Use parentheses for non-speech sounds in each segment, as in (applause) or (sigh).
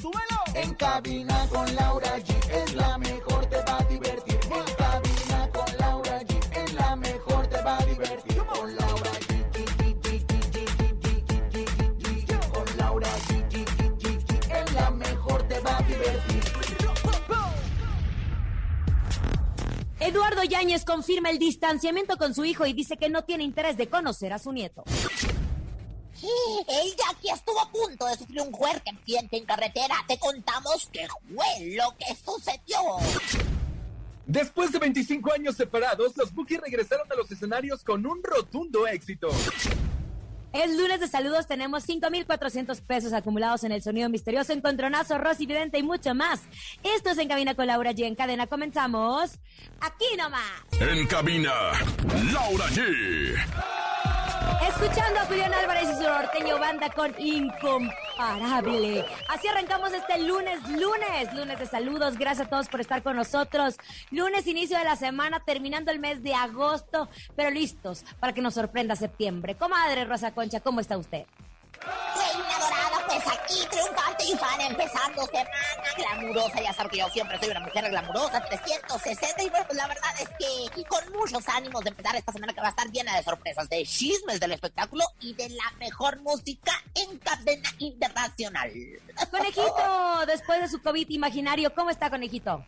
¡Súbelo! En cabina con Laura G es la mejor, te va a divertir. En cabina con Laura G es la mejor, te va a divertir. Con Laura G. Con Laura G. Es la mejor, te va a divertir. Eduardo Yáñez confirma el distanciamiento con su hijo y dice que no tiene interés de conocer a su nieto. Él ya aquí estuvo a punto de sufrir un fuerte accidente en carretera. Te contamos qué fue lo que sucedió. Después de 25 años separados, los Bookies regresaron a los escenarios con un rotundo éxito. El lunes de saludos tenemos 5,400 pesos acumulados en el sonido misterioso, encontronazo, Rosy Vidente y mucho más. Esto es En Cabina con Laura G. En cadena comenzamos aquí nomás. En cabina, Laura G. Escuchando a Julián Álvarez y su norteño banda con Incomparable. Así arrancamos este lunes, lunes, lunes de saludos. Gracias a todos por estar con nosotros. Lunes, inicio de la semana, terminando el mes de agosto, pero listos para que nos sorprenda septiembre. Comadre Rosa Concha, ¿cómo está usted? Reina Dorada, pues aquí triunfante y fan empezando semana glamurosa. Ya saben que yo siempre soy una mujer glamurosa, 360. Y bueno, pues la verdad es que con muchos ánimos de empezar esta semana que va a estar llena de sorpresas, de chismes del espectáculo y de la mejor música en cadena internacional. Conejito, después de su COVID imaginario, ¿cómo está, Conejito?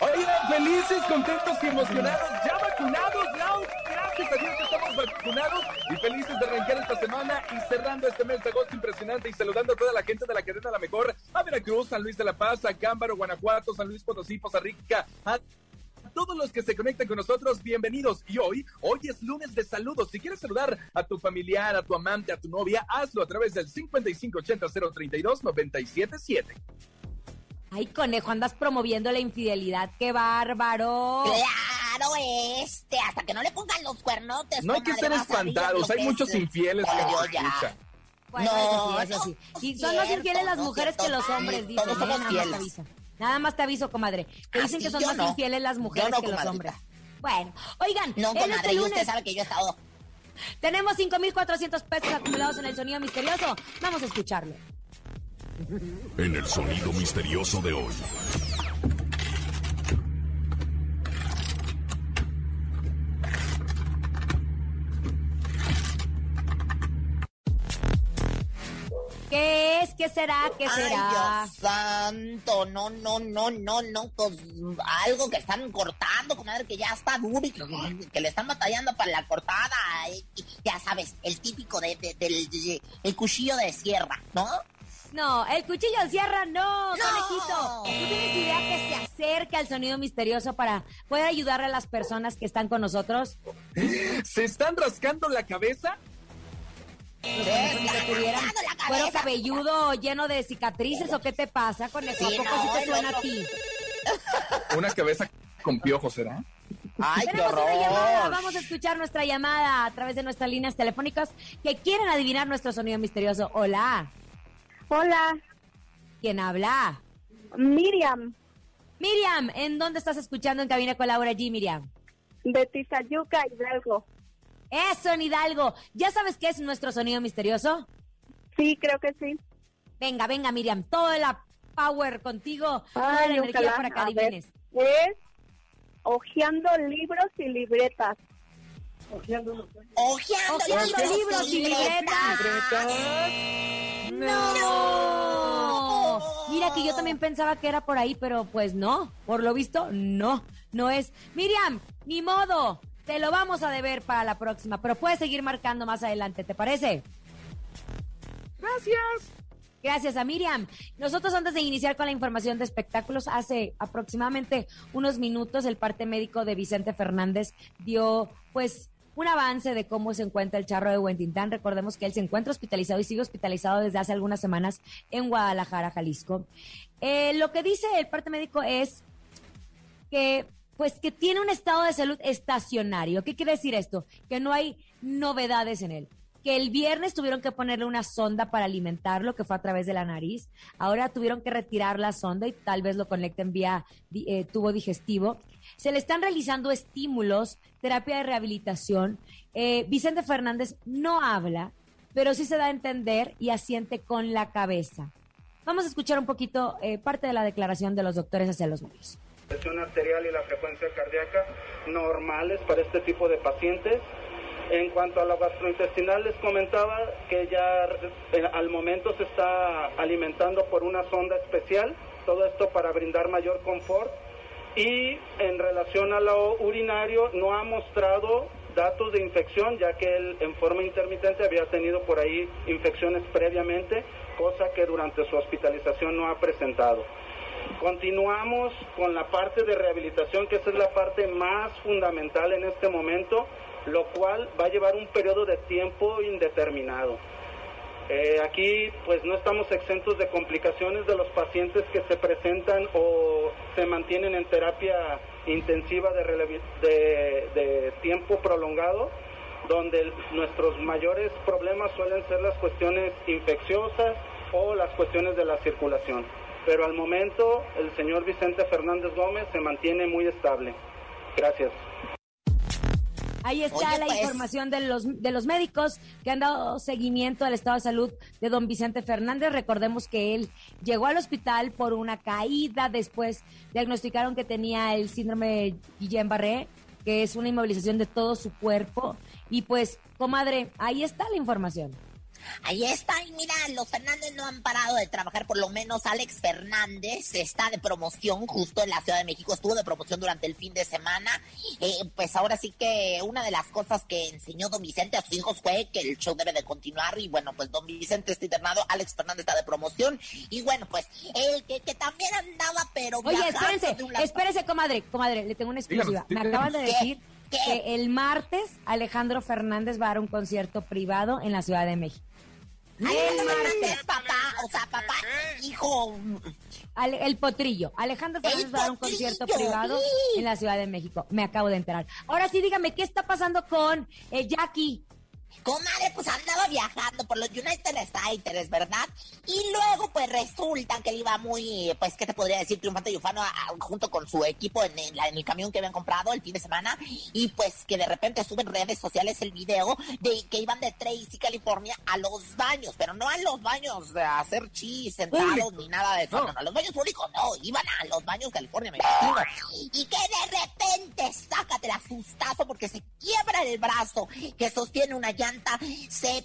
Oigan, felices, contentos y emocionados, ya vacunados. Gracias a Dios estamos vacunados y felices de arrancar esta semana y cerrando este mes de agosto impresionante y saludando a toda la gente de la cadena La Mejor, a Veracruz, San Luis de la Paz, a Cámbaro, Guanajuato, San Luis Potosí, Poza Rica, a todos los que se conectan con nosotros, bienvenidos. Y hoy, hoy es lunes de saludos. Si quieres saludar a tu familiar, a tu amante, a tu novia, hazlo a través del 5580-032-977. Ay, conejo, andas promoviendo la infidelidad. ¡Qué bárbaro! Claro, este, hasta que no le pongan los cuernotes. No hay que ver espantados, hay que muchos es. infieles que escuchan. Bueno, No, eso sí, eso sí. no, Y no son más infieles las no es mujeres que los hombres, dicen. todos somos Nada más te fieles. aviso. Nada más te aviso, comadre. Que Ah, dicen que son más no. infieles las mujeres no, que los hombres. Bueno, oigan, No, en este comadre, y usted sabe que yo he estado... tenemos 5,400 pesos acumulados en el sonido misterioso. Vamos a escucharlo. En el sonido misterioso de hoy. ¿Qué es? ¿Qué será? ¿Qué Ay, será? Dios santo, no, no, no, no, no, pues algo que están cortando, comadre, que ya está duro y que, que le están batallando para la cortada. y ya sabes, el típico de, de- del de- el cuchillo de sierra, ¿no? No, el cuchillo de sierra no, No. conejito. ¿Tú tienes idea que se acerque al sonido misterioso para poder ayudar a las personas que están con nosotros? ¿Se están rascando la cabeza? Que tuvieran cuero cabelludo lleno de cicatrices o qué te pasa, conejo? ¿A Sí, poco no, sí te el suena a ti? Una cabeza con piojos, ¿será? Ay, qué Tenemos una llamada, horror. vamos a escuchar nuestra llamada a través de nuestras líneas telefónicas que quieren adivinar nuestro sonido misterioso. Hola, Hola, ¿quién habla? Miriam, Miriam, ¿en dónde estás escuchando en Cabina con Laura G, Miriam? de Tizayuca, Hidalgo. Eso, en Hidalgo. ¿Ya sabes qué es nuestro sonido misterioso? Sí, creo que sí. Venga, venga, Miriam, toda la power contigo, toda la Ay, energía ojalá. para que ver, adivines. Es hojeando libros y libretas. Ojeando, Ojeando libros y libretas. ¡No! Mira que yo también pensaba que era por ahí, pero pues no. Por lo visto, no. No es. Miriam, ni modo. Te lo vamos a deber para la próxima, pero puedes seguir marcando más adelante, ¿te parece? Gracias. Gracias a Miriam. Nosotros antes de iniciar con la información de espectáculos, hace aproximadamente unos minutos el parte médico de Vicente Fernández dio pues un avance de cómo se encuentra el charro de Huentintán. Recordemos que él se encuentra hospitalizado y sigue hospitalizado desde hace algunas semanas en Guadalajara, Jalisco. Eh, lo que dice el parte médico es que pues que tiene un estado de salud estacionario. ¿Qué quiere decir esto? Que no hay novedades en él. Que el viernes tuvieron que ponerle una sonda para alimentarlo, que fue a través de la nariz. Ahora tuvieron que retirar la sonda y tal vez lo conecten vía eh, tubo digestivo. Se le están realizando estímulos, terapia de rehabilitación. Eh, Vicente Fernández no habla, pero sí se da a entender y asiente con la cabeza. Vamos a escuchar un poquito eh, parte de la declaración de los doctores hacia los medios. presión arterial y la frecuencia cardíaca normales para este tipo de pacientes. En cuanto a lo gastrointestinal, les comentaba que ya eh, al momento se está alimentando por una sonda especial, todo esto para brindar mayor confort. Y en relación a lo urinario, no ha mostrado datos de infección, ya que él en forma intermitente había tenido por ahí infecciones previamente, cosa que durante su hospitalización no ha presentado. Continuamos con la parte de rehabilitación, que esa es la parte más fundamental en este momento, lo cual va a llevar un periodo de tiempo indeterminado. Eh, aquí pues no estamos exentos de complicaciones de los pacientes que se presentan o se mantienen en terapia intensiva de, tiempo prolongado, donde nuestros mayores problemas suelen ser las cuestiones infecciosas o las cuestiones de la circulación. Pero al momento el señor Vicente Fernández Gómez se mantiene muy estable. Gracias. Ahí está Oye, la pues. información de los, de los médicos que han dado seguimiento al estado de salud de don Vicente Fernández. Recordemos que él llegó al hospital por una caída, después diagnosticaron que tenía el síndrome de Guillain-Barré, que es una inmovilización de todo su cuerpo. Y pues, comadre, ahí está la información. Ahí está, y mira, los Fernández no han parado de trabajar, por lo menos Alex Fernández está de promoción justo en la Ciudad de México, estuvo de promoción durante el fin de semana, Eh, pues ahora sí que una de las cosas que enseñó don Vicente a sus hijos fue que el show debe de continuar, y bueno, pues don Vicente está internado, Alex Fernández está de promoción, y bueno, pues el que, que también andaba, pero Oye, espérense, de un lado- espérese, comadre, comadre, le tengo una exclusiva. Díganos, Me acaban de decir ¿Qué? que el martes Alejandro Fernández va a dar un concierto privado en la Ciudad de México. Alejandro Fernández, papá, o sea, papá, hijo, Ale- el potrillo. Alejandro Fernández va a dar un concierto privado sí. en la Ciudad de México. Me acabo de enterar. Ahora sí, dígame, ¿qué está pasando con eh, Jackie? Comadre, pues andaba viajando por los United States, ¿verdad? Y luego, pues resulta que él iba muy, pues, ¿qué te podría decir? Triunfante y ufano a- a- junto con su equipo en, el- en el camión que habían comprado el fin de semana. Y pues que de repente sube en redes sociales el video de que iban de Tracy, California, a los baños. Pero no a los baños de hacer chis sentados ni nada de eso. No. No, no, a los baños públicos no. Iban a los baños California, me imagino. Y que de repente, sácate el asustazo porque se quiebra el brazo que sostiene una llanta, se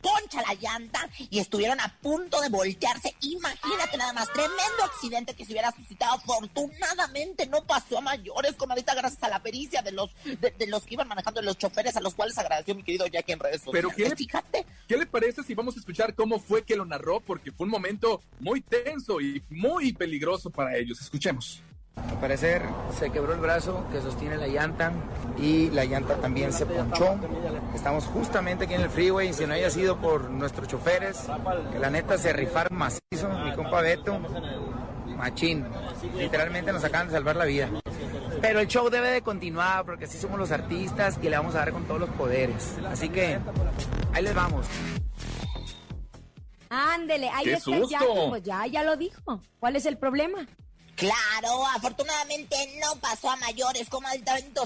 poncha la llanta y estuvieron a punto de voltearse. Imagínate nada más, tremendo accidente que se hubiera suscitado. Afortunadamente no pasó a mayores, comadita, gracias a la pericia de los, de, de los que iban manejando los choferes, a los cuales agradeció mi querido Jackie en redes Pero sociales. ¿qué? Fíjate. ¿Qué le parece si vamos a escuchar cómo fue que lo narró? Porque fue un momento muy tenso y muy peligroso para ellos. Escuchemos. Al parecer se quebró el brazo que sostiene la llanta y la llanta también se ponchó. Estamos justamente aquí en el freeway y si no haya sido por nuestros choferes, que la neta se rifaron macizo, mi compa Beto, machín. Literalmente nos acaban de salvar la vida. Pero el show debe de continuar porque así somos los artistas y le vamos a dar con todos los poderes. Así que ahí les vamos. Ándele, ahí ¡Qué está el susto! Jackie, pues ya, ya lo dijo. ¿Cuál es el problema? Claro, afortunadamente no pasó a mayores,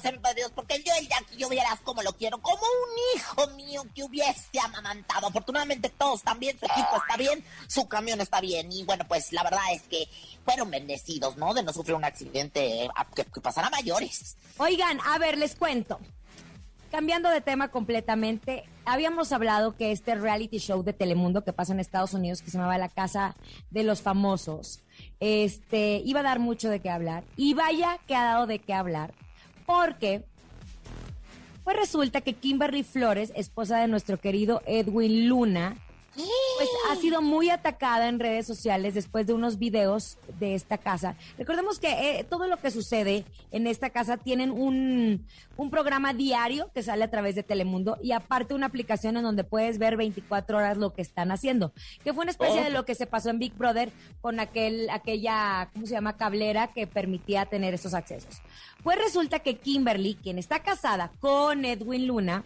sea mi padre Dios, porque yo el Jackie, yo vieras como lo quiero, como un hijo mío que hubiese amamantado. Afortunadamente todos están bien, su equipo está bien, su camión está bien, y bueno, pues la verdad es que fueron bendecidos, ¿no? De no sufrir un accidente, a- que, que pasara a mayores. Oigan, a ver, les cuento. Cambiando de tema completamente, habíamos hablado que este reality show de Telemundo que pasa en Estados Unidos, que se llamaba La Casa de los Famosos, este, iba a dar mucho de qué hablar. Y vaya que ha dado de qué hablar, porque pues resulta que Kimberly Flores, esposa de nuestro querido Edwin Luna, pues ha sido muy atacada en redes sociales después de unos videos de esta casa. Recordemos que eh, todo lo que sucede en esta casa tienen un, un programa diario que sale a través de Telemundo y aparte una aplicación en donde puedes ver 24 horas lo que están haciendo, que fue una especie Oh. de lo que se pasó en Big Brother con aquel, aquella, ¿cómo se llama? Cablera que permitía tener esos accesos. Pues resulta que Kimberly, quien está casada con Edwin Luna,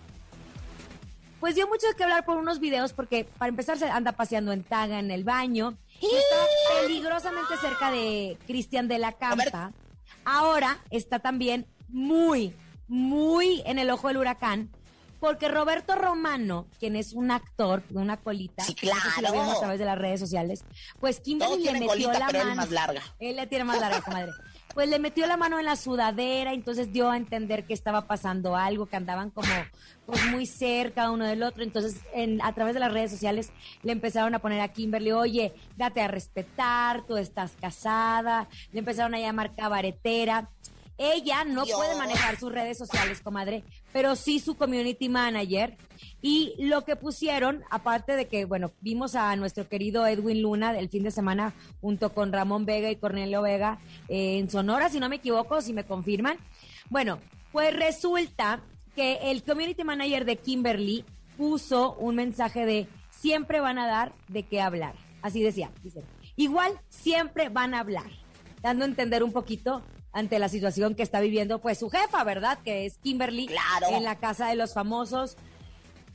pues dio mucho que hablar por unos videos porque para empezar se anda paseando en taga en el baño y está peligrosamente cerca de Cristian de la Campa. Ahora está también muy, muy en el ojo del huracán porque Roberto Romano, quien es un actor de una colita, Sí, no sé si lo claro. vieron a través de las redes sociales, pues Kimberly le metió colita, la pero él mano. más larga. Él le tiene más larga, comadre. Pues le metió la mano en la sudadera, entonces dio a entender que estaba pasando algo, que andaban como pues muy cerca uno del otro. Entonces, en, a través de las redes sociales le empezaron a poner a Kimberly, oye, date a respetar, tú estás casada. Le empezaron a llamar cabaretera. Ella no Dios. puede manejar sus redes sociales, comadre, pero sí su community manager. Y lo que pusieron, aparte de que, bueno, vimos a nuestro querido Edwin Luna el fin de semana junto con Ramón Vega y Cornelio Vega eh, en Sonora, si no me equivoco, si me confirman. Bueno, pues resulta que el community manager de Kimberly puso un mensaje de siempre van a dar de qué hablar. Así decía, dice. Igual siempre van a hablar, dando a entender un poquito ante la situación que está viviendo pues su jefa, ¿verdad? Que es Kimberly Claro. en la casa de los famosos.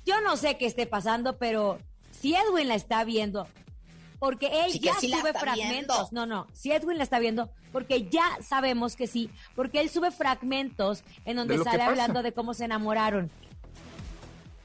Yo no sé qué esté pasando, pero si Edwin la está viendo, porque él Sí ya sí sube fragmentos. viendo. No, no, si Edwin la está viendo, porque ya sabemos que sí, porque él sube fragmentos en donde sale hablando de cómo se enamoraron.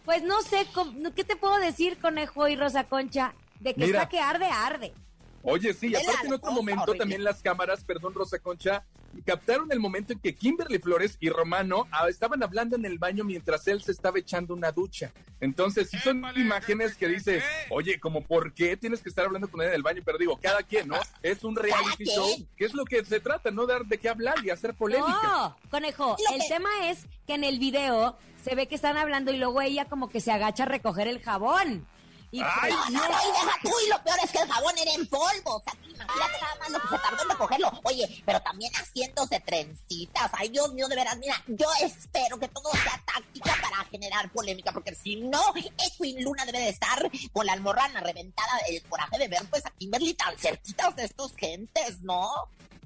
Pues no sé, cómo- ¿qué te puedo decir, Conejo y Rosa Concha? De que Mira. está que arde, arde. Oye, sí, aparte en otro momento horrible. también las cámaras, perdón Rosa Concha, captaron el momento en que Kimberly Flores y Romano ah, estaban hablando en el baño mientras él se estaba echando una ducha. Entonces, sí son imágenes que dices, oye, como por qué tienes que estar hablando con él en el baño, pero digo, cada quien, ¿no? Es un reality show, que es lo que se trata, no dar de qué hablar y hacer polémica. No, Conejo, el tema es que en el video se ve que están hablando y luego ella como que se agacha a recoger el jabón. Y Ay, pues, No, no, y deja tú, y lo peor es que el jabón era en polvo. O sea, imagínate nada más lo que se tardó en recogerlo. Oye, pero también haciéndose trencitas. Ay, Dios mío, de veras, mira, yo espero que todo sea táctica para generar polémica, porque si no, Edwin Luna debe de estar con la almorrana reventada del coraje de ver, pues, a Kimberly tan cerquitas de estos gentes, ¿no?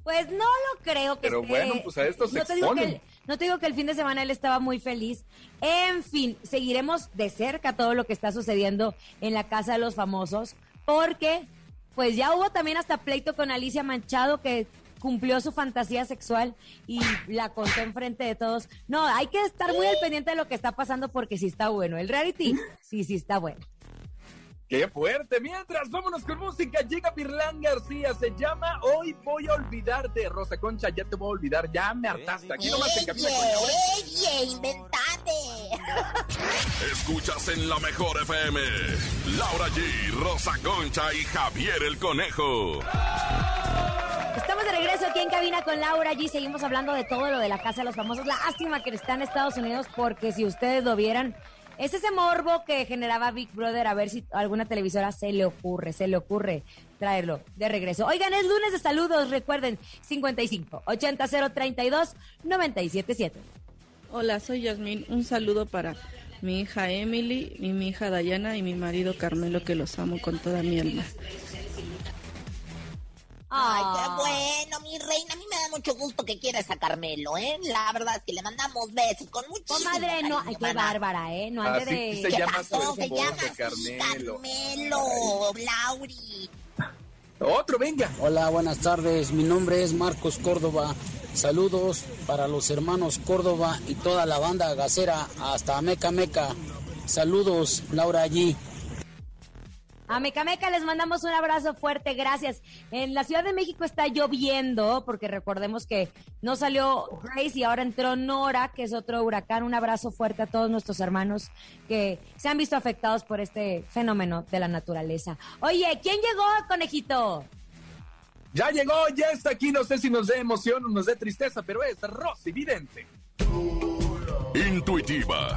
pues no lo creo que Pero esté- bueno, pues a esto se no te digo que exponen. No te digo que el fin de semana él estaba muy feliz. En fin, seguiremos de cerca todo lo que está sucediendo en la casa de los famosos, porque pues ya hubo también hasta pleito con Alicia Manchado que cumplió su fantasía sexual y la contó enfrente de todos. No, hay que estar muy al pendiente de lo que está pasando porque sí está bueno. El reality, sí, sí está bueno. ¡Qué fuerte! Mientras, vámonos con música. Llega Virlán García. Se llama Hoy voy a olvidarte. Rosa Concha, ya te voy a olvidar. Ya me hartaste. Aquí nomás en cabina. ¡Ey, inventate! Escuchas en la mejor FM. Laura G, Rosa Concha y Javier el Conejo. Estamos de regreso aquí en cabina con Laura G. Seguimos hablando de todo lo de la casa de los famosos. Lástima que está en Estados Unidos porque si ustedes lo vieran, es ese morbo que generaba Big Brother a ver si a alguna televisora se le ocurre, se le ocurre traerlo de regreso. Oigan, es lunes de saludos, recuerden, 55 80 032 977. Hola, soy Yasmín. Un saludo para mi hija Emily mi hija Dayana y mi marido Carmelo, que los amo con toda mi alma. Ay, qué Ah. bueno, mi reina. A mí me da mucho gusto que quieras a Carmelo, ¿eh? La verdad es que le mandamos besos con muchísimo Comadre, no, cariño, ay, qué mana. bárbara, ¿eh? No ande Así de... se ¿Qué llama pasó? su Se esposa, llama así, Carmelo. Carmelo, Lauri. Otro, venga. Hola, buenas tardes. Mi nombre es Marcos Córdoba. Saludos para los hermanos Córdoba y toda la banda gacera hasta Meca Meca. Saludos, Laura allí. A Mecameca les mandamos un abrazo fuerte, gracias. En la Ciudad de México está lloviendo, porque recordemos que no salió Grace y ahora entró Nora, que es otro huracán. Un abrazo fuerte a todos nuestros hermanos que se han visto afectados por este fenómeno de la naturaleza. Oye, ¿quién llegó, conejito? Ya llegó, ya está aquí. No sé si nos dé emoción o nos dé tristeza, pero es Rosy Vidente. Intuitiva,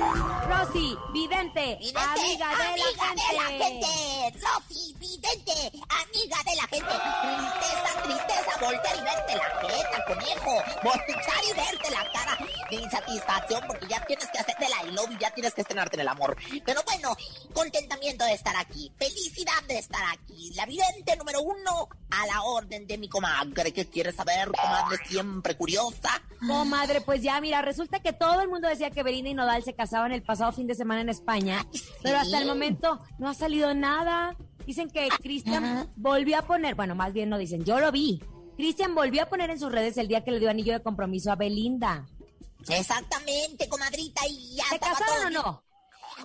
Rosy, vidente, Vidente, amiga de la de la gente. Rosy, vidente, amiga de la gente. Tristeza, tristeza, voltear y verte la jeta, conejo. Voltear y verte la cara de insatisfacción porque ya tienes que hacerte la I love y ya tienes que estrenarte en el amor. Pero bueno, contentamiento de estar aquí. Felicidad de estar aquí. La vidente número uno a la orden de mi comadre. ¿Qué quieres saber, comadre? Siempre curiosa. Comadre, pues ya, mira, resulta que todo el mundo decía que Belinda y Nodal se casaban el pasado fin de semana en España, pero hasta el momento no ha salido nada. Dicen que Cristian volvió a poner, bueno, más bien no dicen, yo lo vi. Cristian volvió a poner en sus redes el día que le dio anillo de compromiso a Belinda. Exactamente, comadrita, y ya ¿Se casaron todo o no?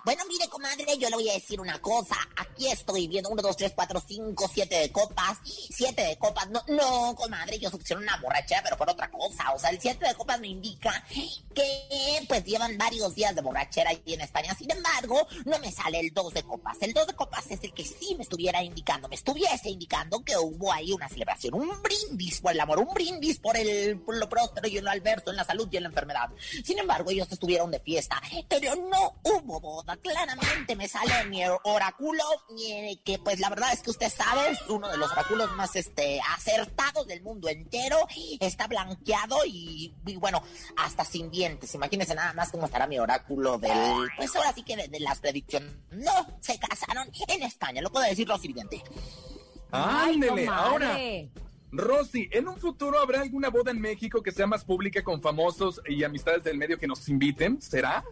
Bueno, mire, comadre, yo le voy a decir una cosa. Aquí estoy viendo uno, dos, tres, cuatro, cinco, siete de copas. Siete de copas. No, no, comadre, yo succiono una borrachera, pero por otra cosa. O sea, el siete de copas me indica que, pues, llevan varios días de borrachera aquí en España. Sin embargo, no me sale el dos de copas. El dos de copas es el que sí me estuviera indicando, me estuviese indicando que hubo ahí una celebración, un brindis por el amor, un brindis por el lo próspero y en lo adverso, en la salud y en la enfermedad. Sin embargo, ellos estuvieron de fiesta, pero no hubo boda. Claramente me sale mi oráculo, eh, que pues la verdad es que usted sabe, es uno de los oráculos más este acertados del mundo entero. Está blanqueado y, y bueno, hasta sin dientes. Imagínense nada más cómo estará mi oráculo del. Pues ahora sí que de, de las predicciones. No se casaron en España, lo puedo decir lo siguiente. Ándele, ahora. Rosy, ¿en un futuro habrá alguna boda en México que sea más pública con famosos y amistades del medio que nos inviten? ¿Será?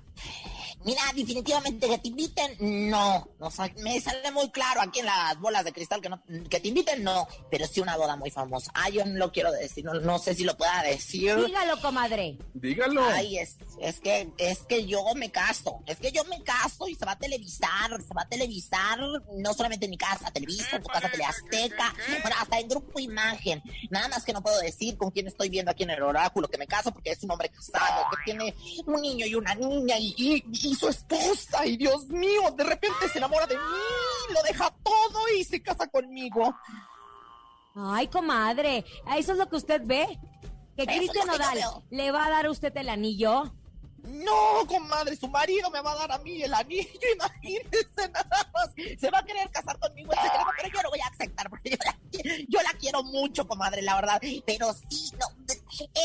Mira, definitivamente que te inviten, no. O sea, me sale muy claro aquí en las bolas de cristal que no, que te inviten, no. Pero sí una boda muy famosa. Ah, yo no lo quiero decir, no, no sé si lo pueda decir. Dígalo, comadre. Dígalo. Ay, es, es que, es que yo me caso. Es que yo me caso y se va a televisar. Se va a televisar no solamente en mi casa, Televisa, en tu casa Teleazteca. Bueno, hasta en Grupo Imagen. Nada más que no puedo decir con quién estoy viendo aquí en el oráculo que me caso porque es un hombre casado, que tiene un niño y una niña y, y, y su esposa. Y Dios mío, de repente se enamora de mí, lo deja todo y se casa conmigo. Ay, comadre, eso es lo que usted ve. Que Cristian Nodal le va a dar a usted el anillo. No, comadre, su marido me va a dar a mí el anillo, (laughs) imagínese nada más. Se va a querer casar conmigo en secreto, pero yo lo voy a aceptar porque yo la, yo la quiero mucho, comadre, la verdad. Pero sí, no,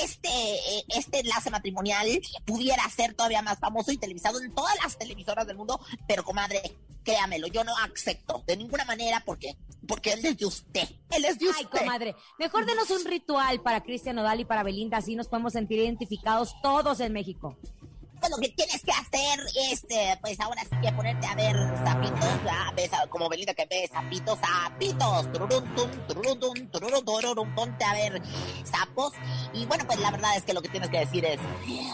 este, eh, este enlace matrimonial pudiera ser todavía más famoso y televisado en todas las televisoras del mundo, pero comadre, créamelo, yo no acepto de ninguna manera porque, porque él es de usted. Él es de Ay, usted. comadre, mejor denos un ritual para Cristian Nodal y para Belinda, así nos podemos sentir identificados todos en México. Pues lo que tienes que hacer es, eh, pues ahora sí que ponerte a ver zapitos, ah, ves, como Belinda que ve zapitos, zapitos, tururún, tum, tururún, tum, tururún, tururún, ponte a ver sapos. Y bueno, pues la verdad es que lo que tienes que decir es,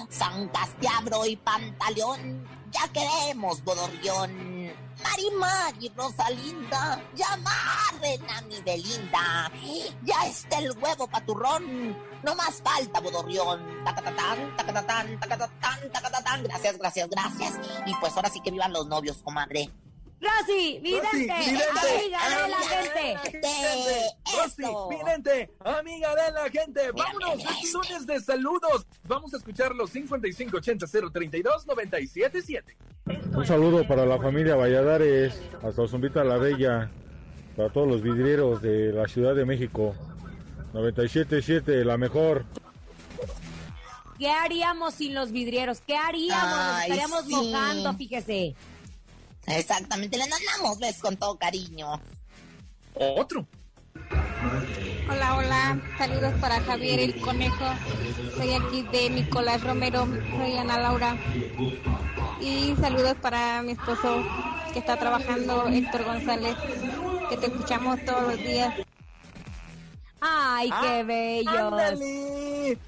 San Castiabro y Pantaleón, ya queremos Bodorrión. Marimar y Rosalinda, llamarren a mi Belinda. Ya está el huevo paturrón, no más falta Bodorrión. Tacatatán, tacatatán, tacatatán, tacatatán. Gracias, gracias, gracias. Y pues ahora sí que vivan los novios, comadre. Rosy, vidente, vidente, amiga de la gente. Rosy, vidente, amiga de la gente. Vámonos, es lunes de saludos. Vamos a escuchar los 5580-032-977. Un saludo para la familia Valladares, hasta Zumbita la Bella, para todos los vidrieros de la Ciudad de México. 97.7, la mejor. ¿Qué haríamos sin los vidrieros? ¿Qué haríamos? Nos estaríamos sí. mojando, fíjese. Exactamente, le mandamos besos con todo cariño. Otro. Hola, hola. Saludos para Javier el Conejo. Soy aquí de Nicolás Romero. Soy Ana Laura. Y saludos para mi esposo que está trabajando, Héctor González, que te escuchamos todos los días. Ay, qué Ah, bellos.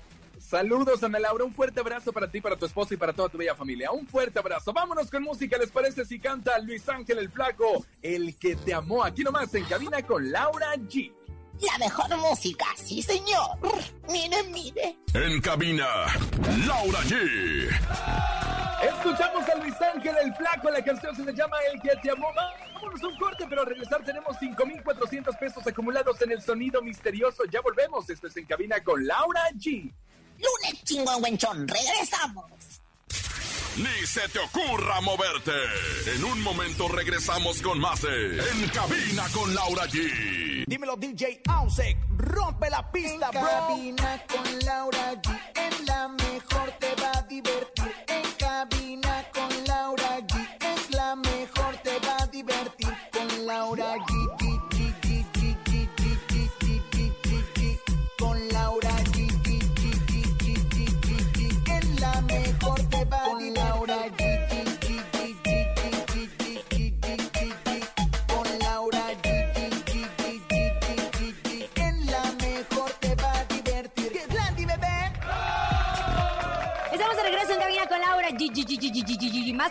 Saludos, Ana Laura. Un fuerte abrazo para ti, para tu esposo y para toda tu bella familia. Un fuerte abrazo. Vámonos con música. ¿Les parece si canta Luis Ángel el Flaco, el que te amó? Aquí nomás en cabina con Laura G. La mejor música, sí señor. (laughs) Mire, mire. En cabina, Laura G. Escuchamos a Luis Ángel el Flaco, la canción se llama El que te amó. Vámonos un corte, pero al regresar tenemos 5,400 pesos acumulados en el sonido misterioso. Ya volvemos, esto es En Cabina con Laura G. Lunes chingón, Wenchón, regresamos. Ni se te ocurra moverte. En un momento regresamos con más de En Cabina con Laura G. Dímelo DJ Ausek, rompe la pista, En bro. cabina con Laura G. En la mejor te va a divertir.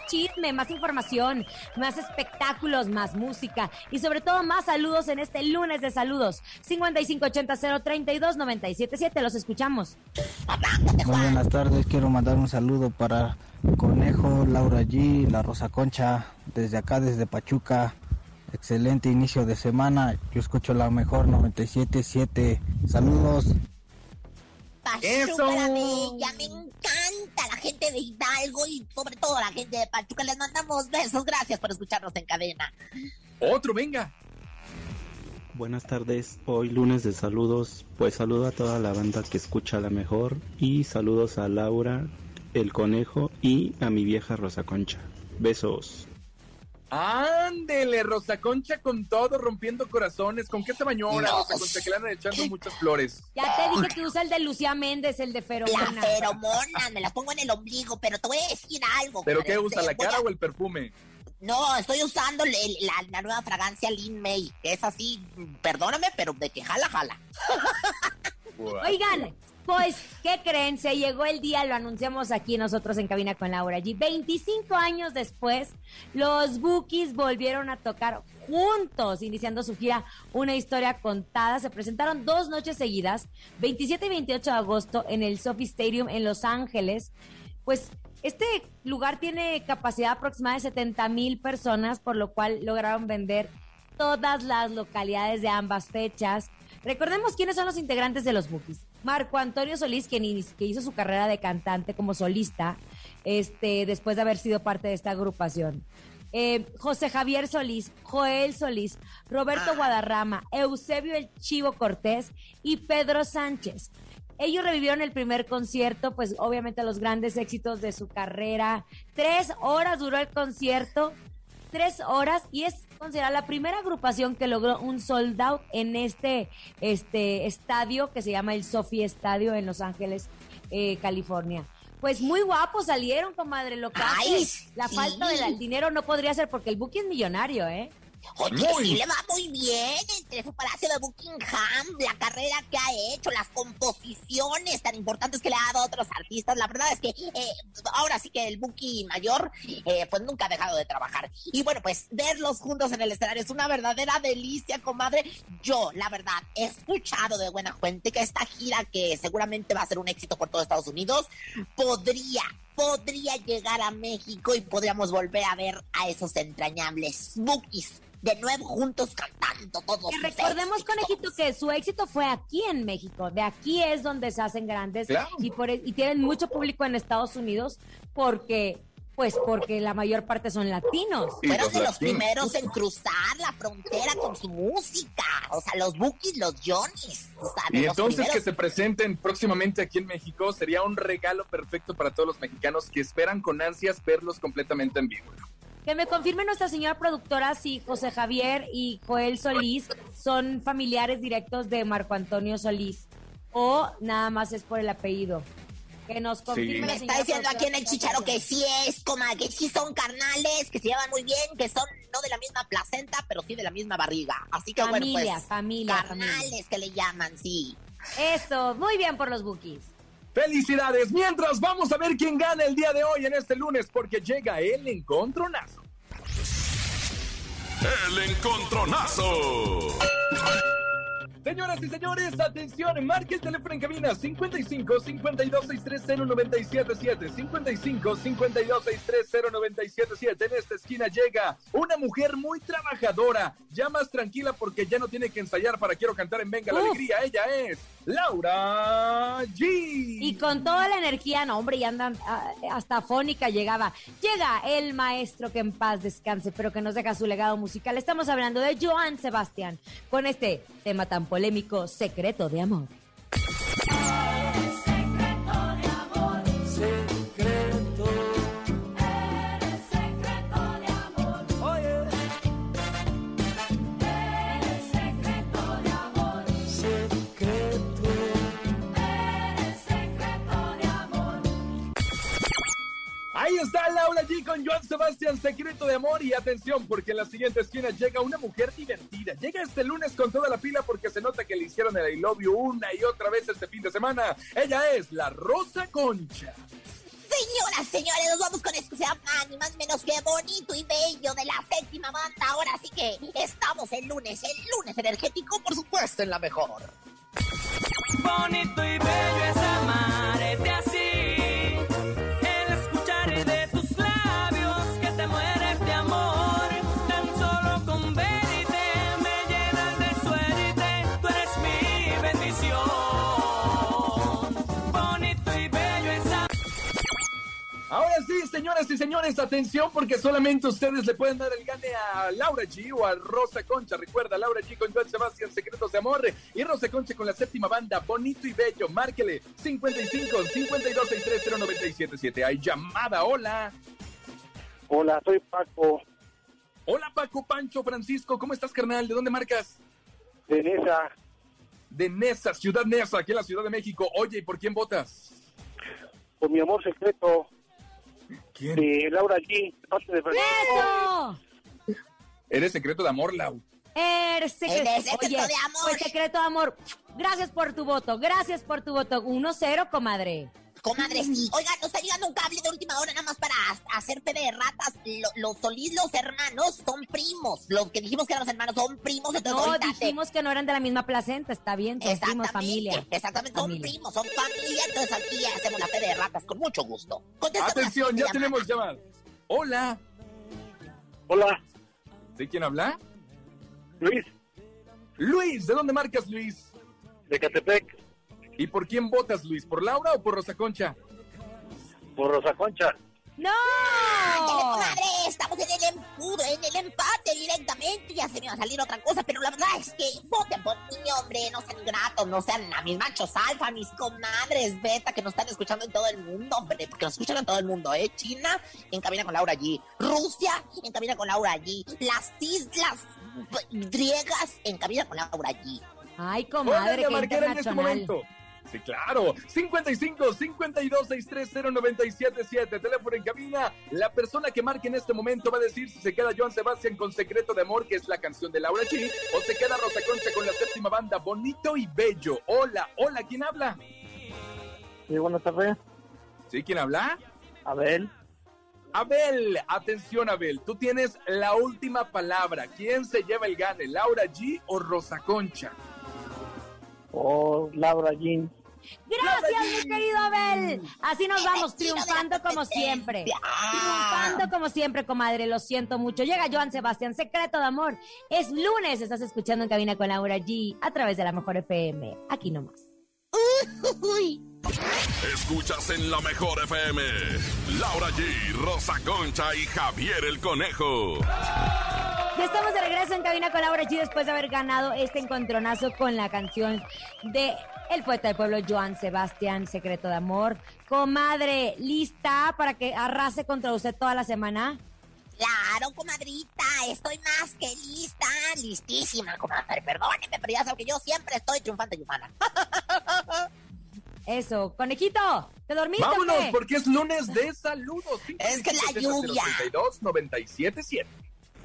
Chisme, más información, más espectáculos, más música y sobre todo más saludos en este lunes de saludos. 5580-032-977. Los escuchamos. Muy buenas tardes, quiero mandar un saludo para Conejo, Laura G, La Rosa Concha, desde acá, desde Pachuca. Excelente inicio de semana, yo escucho la mejor 97.7. Saludos. Pachuca la Bella, me encanta la gente de Hidalgo y sobre todo la gente de Pachuca. Les mandamos besos, gracias por escucharnos en cadena. Otro, venga. Buenas tardes, hoy lunes de saludos, pues saludo a toda la banda que escucha la mejor y saludos a Laura, el conejo y a mi vieja Rosa Concha. Besos. Ándele, Rosa Concha con todo, rompiendo corazones. ¿Con qué se bañó ahora, No. Rosa Concha? Que le andan echando muchas flores. Ya te dije que usa el de Lucía Méndez, el de La Feromona. feromona, me la pongo en el ombligo, pero te voy a decir algo. ¿Pero qué usa, la cara a- o el perfume? No, estoy usando el- la, la nueva fragancia Lin May, que es así, perdóname, pero de que jala, jala. Oigan, pues, ¿qué creen? Se llegó el día, lo anunciamos aquí nosotros en Cabina con Laura G. 25 años después, los Bookies volvieron a tocar juntos, iniciando su gira Una Historia Contada. Se presentaron dos noches seguidas, 27 y 28 de agosto, en el Sophie Stadium en Los Ángeles. Pues este lugar tiene capacidad aproximada de 70 mil personas, por lo cual lograron vender todas las localidades de ambas fechas. Recordemos quiénes son los integrantes de los Bookies. Marco Antonio Solís, quien que hizo su carrera de cantante como solista, este, después de haber sido parte de esta agrupación. Eh, José Javier Solís, Joel Solís, Roberto Guadarrama, Eusebio El Chivo Cortés y Pedro Sánchez. Ellos revivieron el primer concierto, pues obviamente los grandes éxitos de su carrera. Tres horas duró el concierto, tres horas, y es considerada la primera agrupación que logró un sold out en este, este estadio que se llama el Sophie Estadio en Los Ángeles, eh, California. Pues muy guapos salieron, comadre, lo que Ay, hace. La sí. falta del dinero no podría ser porque el Buki es millonario, ¿eh? Oye, Muy. sí le va muy bien entre su palacio de Buckingham, la carrera que ha hecho, las composiciones tan importantes que le ha dado a otros artistas. La verdad es que eh, ahora sí que el Buki mayor, eh, pues nunca ha dejado de trabajar. Y bueno, pues verlos juntos en el escenario es una verdadera delicia, comadre. Yo, la verdad, he escuchado de buena fuente que esta gira, que seguramente va a ser un éxito por todo Estados Unidos, podría podría llegar a México y podríamos volver a ver a esos entrañables Bookies de nuevo juntos cantando todos. Que recordemos, éxitos. conejito, que su éxito fue aquí en México. De aquí es donde se hacen grandes Claro. y, por, e- y tienen mucho público en Estados Unidos porque, pues, porque la mayor parte son latinos. Fueron de los primeros en cruzar la frontera con su música. O sea, los Bookies, los Johnnies. O sea, de Y los entonces primeros. que se presenten próximamente aquí en México sería un regalo perfecto para todos los mexicanos que esperan con ansias verlos completamente en vivo. Que me confirme nuestra señora productora si José Javier y Joel Solís son familiares directos de Marco Antonio Solís o nada más es por el apellido. Que nos confirme la Me está diciendo aquí en el chicharo que sí es, coma, que sí son carnales, que se llevan muy bien, que son no de la misma placenta, pero sí de la misma barriga. Así que bueno, Familia, pues. familia, Carnales familia. que le llaman, sí. Eso, muy bien por los bookies. ¡Felicidades! Mientras vamos a ver quién gana el día de hoy en este lunes porque llega el encontronazo. El encontronazo. Señoras y señores, atención, marque el teléfono en cabina 55 52 630 977 55 52 630 977 En esta esquina llega una mujer muy trabajadora, ya más tranquila porque ya no tiene que ensayar para Quiero Cantar en Venga la Uf. Alegría. Ella es Laura G. Y con toda la energía, no, hombre, y andan ah, hasta fónica llegaba. Llega el maestro que en paz descanse, pero que nos deja su legado musical. Estamos hablando de Joan Sebastián con este tema tan polémico, Secreto de Amor. Está Laura G con Joan Sebastián, Secreto de Amor. Y atención, porque en la siguiente esquina llega una mujer divertida. Llega este lunes con toda la pila porque se nota que le hicieron el I love you una y otra vez este fin de semana. Ella es la Rosa Concha. Señoras, señores, nos vamos con se llama ni más menos que bonito y bello de la séptima banda. Ahora sí que estamos el lunes, el lunes energético, por supuesto, en la mejor. Bonito y bello es señoras y señores, atención porque solamente ustedes le pueden dar el gane a Laura G o a Rosa Concha. Recuerda, Laura G con Joan Sebastián, Secretos de Amor y Rosa Concha con la séptima banda, Bonito y Bello. Márquele 55 52 630 977. Hay llamada, hola. Hola, soy Paco Hola Paco, Pancho, Francisco, ¿cómo estás, carnal? ¿De dónde marcas? de Nesa. De Nesa, Ciudad Nesa, aquí en la Ciudad de México. Oye, ¿y por quién votas? Por mi amor secreto. ¿Quién? De Laura G. de parte de. ¡Eso! Eres secreto de amor, Lau. Eres secreto, Eres secreto Oye, de amor. pues secreto de amor. Gracias por tu voto, gracias por tu voto. 1-0, comadre. Comadre, sí. Oigan, nos está llegando un cable de última hora nada más para hacer fe de ratas. Lo- los Solís, los hermanos, son primos. Los que dijimos que eran los hermanos son primos. Entonces, No, ahorita te- dijimos que no eran de la misma placenta, está bien, son primos, familia. Exactamente, son Familia. primos, son familia. Entonces aquí hacemos la fe de ratas con mucho gusto. Contesta Atención, ya llamada. tenemos llamada. Hola. Hola, ¿De quién habla? Luis, Luis, ¿de dónde marcas, Luis? de Catepec, ¿Y por quién votas, Luis? ¿Por Laura o por Rosa Concha? por Rosa Concha. ¡No! Comadre, estamos en el empudo, en el empate directamente. Ya se me iba a salir otra cosa, pero la verdad es que voten por mí, hombre. No sean ingratos, no sean a mis machos alfa, mis comadres beta que nos están escuchando en todo el mundo, hombre. Porque nos escuchan en todo el mundo, ¿eh? China, en cabina con Laura G. Rusia, en cabina con Laura G. Las islas griegas, en cabina con Laura G. Ay, comadre, qué marcar en este internacional. momento. Sí, claro. 55 52 630 977. Teléfono en cabina. La persona que marque en este momento va a decir si se queda Joan Sebastián con Secreto de Amor, que es la canción de Laura G, o se queda Rosa Concha con la séptima banda, Bonito y Bello. Hola, hola, ¿quién habla? Sí, buenas tardes. ¿Sí? ¿Quién habla? Abel, Abel, atención Abel, tú tienes la última palabra. ¿Quién se lleva el gane, Laura G o Rosa Concha? O Laura G. Gracias, mi querido Abel. Así nos vamos, triunfando como siempre. Triunfando como siempre, comadre. Lo siento mucho. Llega Joan Sebastián, secreto de amor. Es lunes, estás escuchando en cabina con Laura G a través de la mejor FM. Aquí nomás. Uy. Escuchas en la mejor FM. Laura G, Rosa Concha y Javier el Conejo. Ya estamos de regreso en cabina con Laura G después de haber ganado este encontronazo con la canción de el poeta del pueblo Joan Sebastián, Secreto de Amor. Comadre, ¿lista para que arrase contra usted toda la semana? Claro, comadrita, estoy más que lista, listísima, comadre. Perdóneme, pero ya sabe que yo siempre estoy triunfante y humana. (laughs) Eso, conejito, ¿te dormiste o Vámonos, qué? porque es lunes de saludos. Es que la lluvia. 52 977.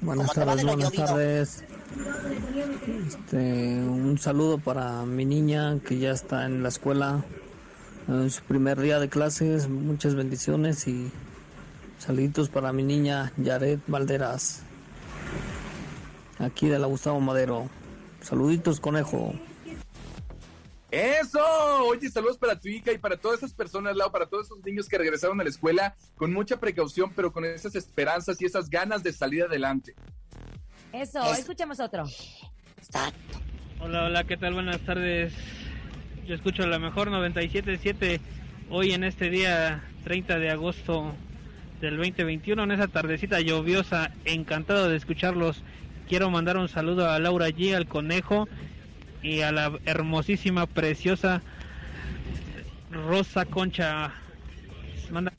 Buenas ¿Cómo te va tardes, buenas tardes. Este, un saludo para mi niña que ya está en la escuela, en su primer día de clases. Muchas bendiciones y saluditos para mi niña Yaret Valderas, aquí de la Gustavo Madero. Saluditos, conejo. Eso, oye, saludos para tu hija y para todas esas personas, Lau, para todos esos niños que regresaron a la escuela con mucha precaución, pero con esas esperanzas y esas ganas de salir adelante. Eso, escuchemos otro. Hola, hola, ¿qué tal? Buenas tardes. Yo escucho la mejor 97.7 hoy en este día 30 de agosto del 2021, en esa tardecita lluviosa. Encantado de escucharlos. Quiero mandar un saludo a Laura G, al conejo y a la hermosísima, preciosa Rosa Concha. Manda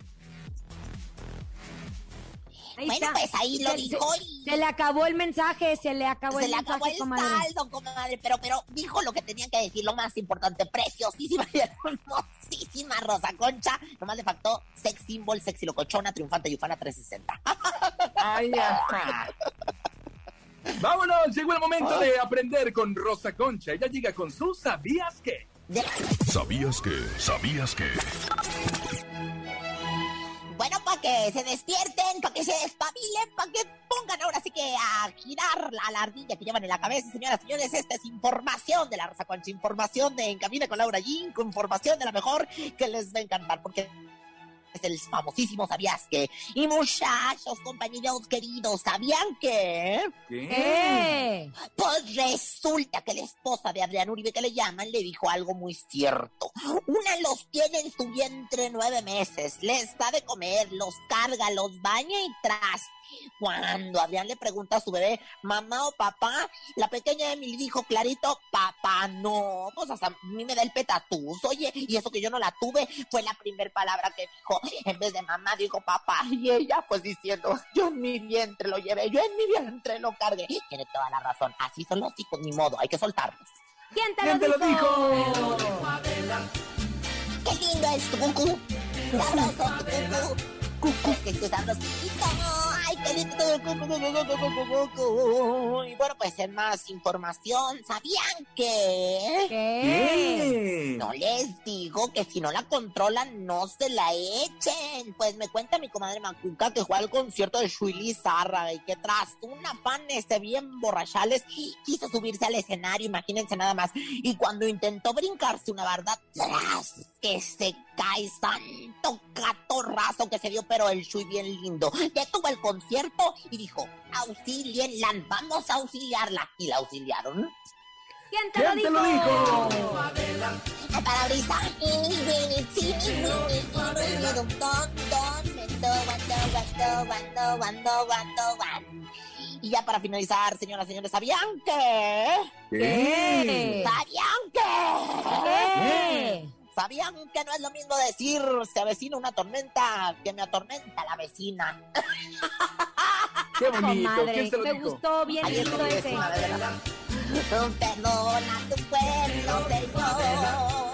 Ahí Bueno, está. pues ahí lo Se- dijo se- y- Se le acabó el mensaje, se le acabó Se el le mensaje, acabó el comadre. saldo, comadre, pero, pero dijo lo que tenía que decir, lo más importante, preciosísima y hermosísima Rosa Concha. Nomás le faltó sex symbol, sexy locochona, triunfante y ufana 360. Ay, ajá. Vámonos, llegó el momento de aprender con Rosa Concha. Ella llega con su ¿Sabías qué? ¿Sabías que? ¿Sabías que? Bueno, para que se despierten, para que se despabilen, para que pongan ahora sí que a girar la, la ardilla que llevan en la cabeza, señoras y señores. Esta es información de la Rosa Concha, información de Encamina con Laura Jean, con información de la mejor que les va a encantar, porque es el famosísimo ¿Sabías que? Y muchachos, compañeros queridos, ¿sabían que? ¿Qué? Pues resulta que la esposa de Adrián Uribe, que le llaman, le dijo algo muy cierto. Una los tiene en su vientre nueve meses, les da de comer, los carga, los baña y tras. Cuando Adrián le pregunta a su bebé, mamá o papá, la pequeña Emily dijo clarito, papá no, pues hasta a mí me da el petatús, oye, y eso que yo no la tuve fue la primer palabra que dijo, en vez de mamá dijo papá, y ella pues diciendo, yo en mi vientre lo llevé, yo en mi vientre lo cargué, tiene toda la razón, así son los hijos, ni modo, hay que soltarlos. ¿Quién te, ¿Quién te lo dijo? ¡Qué lindo es tu cucú! ¡Sabroso tu cucú! ¡Cucú, que sabrosito! Y bueno, pues en más información, ¿sabían que? ¿Qué? No les digo que si no la controlan, no se la echen. Pues me cuenta mi comadre Macuca que fue al concierto de Shuili Zarra y que tras una fan este bien borrachales quiso subirse al escenario, imagínense nada más. Y cuando intentó brincarse una barda, tras que se cae santo catorrazo que se dio, pero el Shui bien lindo. Detuvo el concierto y dijo, auxilienla, vamos a auxiliarla. Y la auxiliaron. ¿Quién te ¿Quién te lo dijo? Para brisa. Y ya para finalizar, señoras y señores, ¿sabían que? ¿Qué? ¿Sabían que? ¿Qué? ¿Sabían que no es lo mismo decir se avecina una tormenta que me atormenta la vecina? (laughs) Qué bonito. Comadre, ¿Quién se lo me dijo? gustó bien Ahí lindo ese. Perdona tu pueblo, Señor.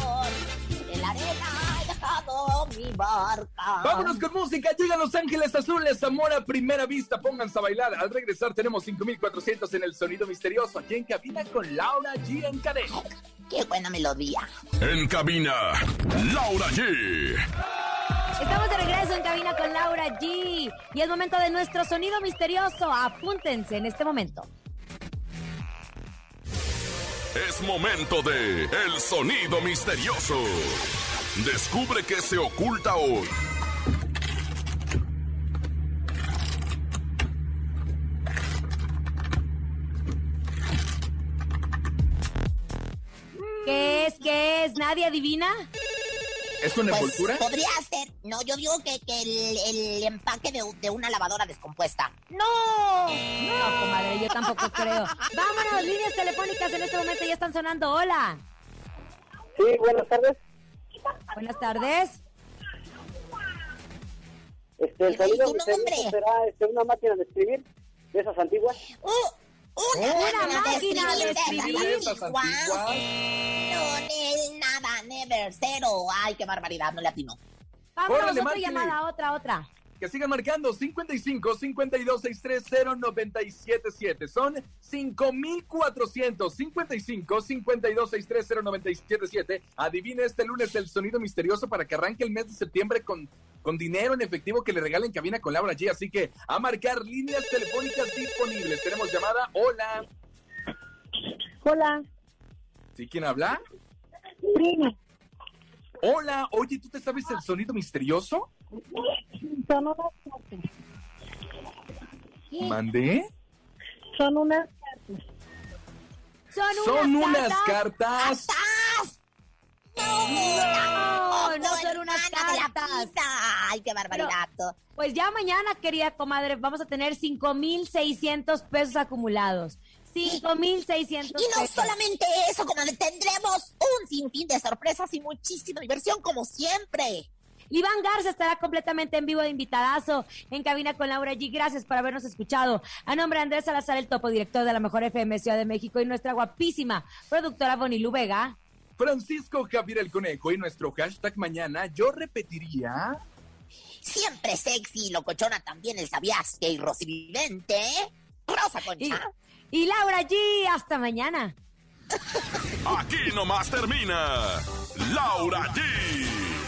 Mi barca. Vámonos con música. Llegan Los Ángeles Azules, amor a primera vista. Pónganse a bailar. Al regresar tenemos 5400 en el sonido misterioso. Aquí en cabina con Laura G. en cadena. Qué buena melodía. En cabina, Laura G. Estamos de regreso en cabina con Laura G. Y es momento de nuestro sonido misterioso. Apúntense en este momento. Es momento de El Sonido Misterioso. Descubre qué se oculta hoy. ¿Qué es? ¿Qué es? ¿Nadie adivina? ¿Es una Pues, envoltura? podría ser. No, yo digo que, que el, el empaque de, de una lavadora descompuesta. ¡No! No, comadre, yo tampoco creo. Vámonos, líneas telefónicas en este momento ya están sonando. Hola. Sí, buenas tardes. Buenas tardes. Este, el ¿Qué sonido misterioso será este, una máquina de escribir de esas antiguas. ¡Uh! Una, Una máquina de de escribir. esas Esas antiguas. antiguas. No, nel, nada, never, cero. Ay, qué barbaridad, no le atino. Vámonos, Órale, otra llamada, otra, otra. Que sigan marcando 55 52 630 977. Son 5400 55 52 630 977. Adivine este lunes el sonido misterioso para que arranque el mes de septiembre con, con dinero en efectivo que le regalen cabina con Laura G. Así que a marcar líneas telefónicas disponibles. Tenemos llamada. Hola. Hola, ¿Sí quién habla? Hola, oye, ¿tú te sabes el sonido misterioso? Son unas cartas. ¿Mandé? Son unas cartas. Son, Son unas cartas. No, no son unas cartas. Ay, qué barbaridad. Pues ya mañana, querida comadre, vamos a tener 5,600 pesos acumulados. 5,600 Y no pesos. solamente eso, como tendremos un sinfín de sorpresas y muchísima diversión, como siempre. Iván Garza estará completamente en vivo de invitadazo en cabina con Laura G. Gracias por habernos escuchado. A nombre de Andrés Salazar, el topo director de la mejor FM Ciudad de México y nuestra guapísima productora Bonilu Vega. Francisco Javier el Conejo y nuestro hashtag mañana, yo repetiría. Siempre sexy, locochona también el sabías que y Rosy Vidente. Rosa Concha. Y Laura G. Hasta mañana. Aquí nomás termina Laura G,